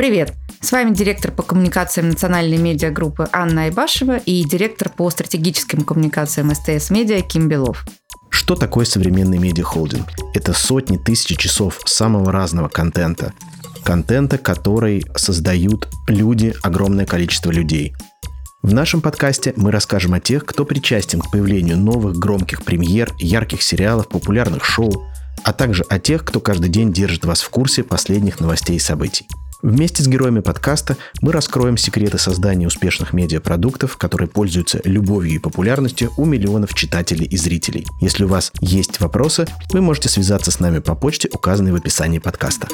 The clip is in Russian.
Привет! С вами директор по коммуникациям национальной медиагруппы Анна Айбашева и директор по стратегическим коммуникациям СТС Медиа Ким Белов. Что такое современный медиахолдинг? Это сотни тысяч часов самого разного контента. Контента, который создают люди, огромное количество людей. В нашем подкасте мы расскажем о тех, кто причастен к появлению новых громких премьер, ярких сериалов, популярных шоу, а также о тех, кто каждый день держит вас в курсе последних новостей и событий. Вместе с героями подкаста мы раскроем секреты создания успешных медиапродуктов, которые пользуются любовью и популярностью у миллионов читателей и зрителей. Если у вас есть вопросы, вы можете связаться с нами по почте, указанной в описании подкаста.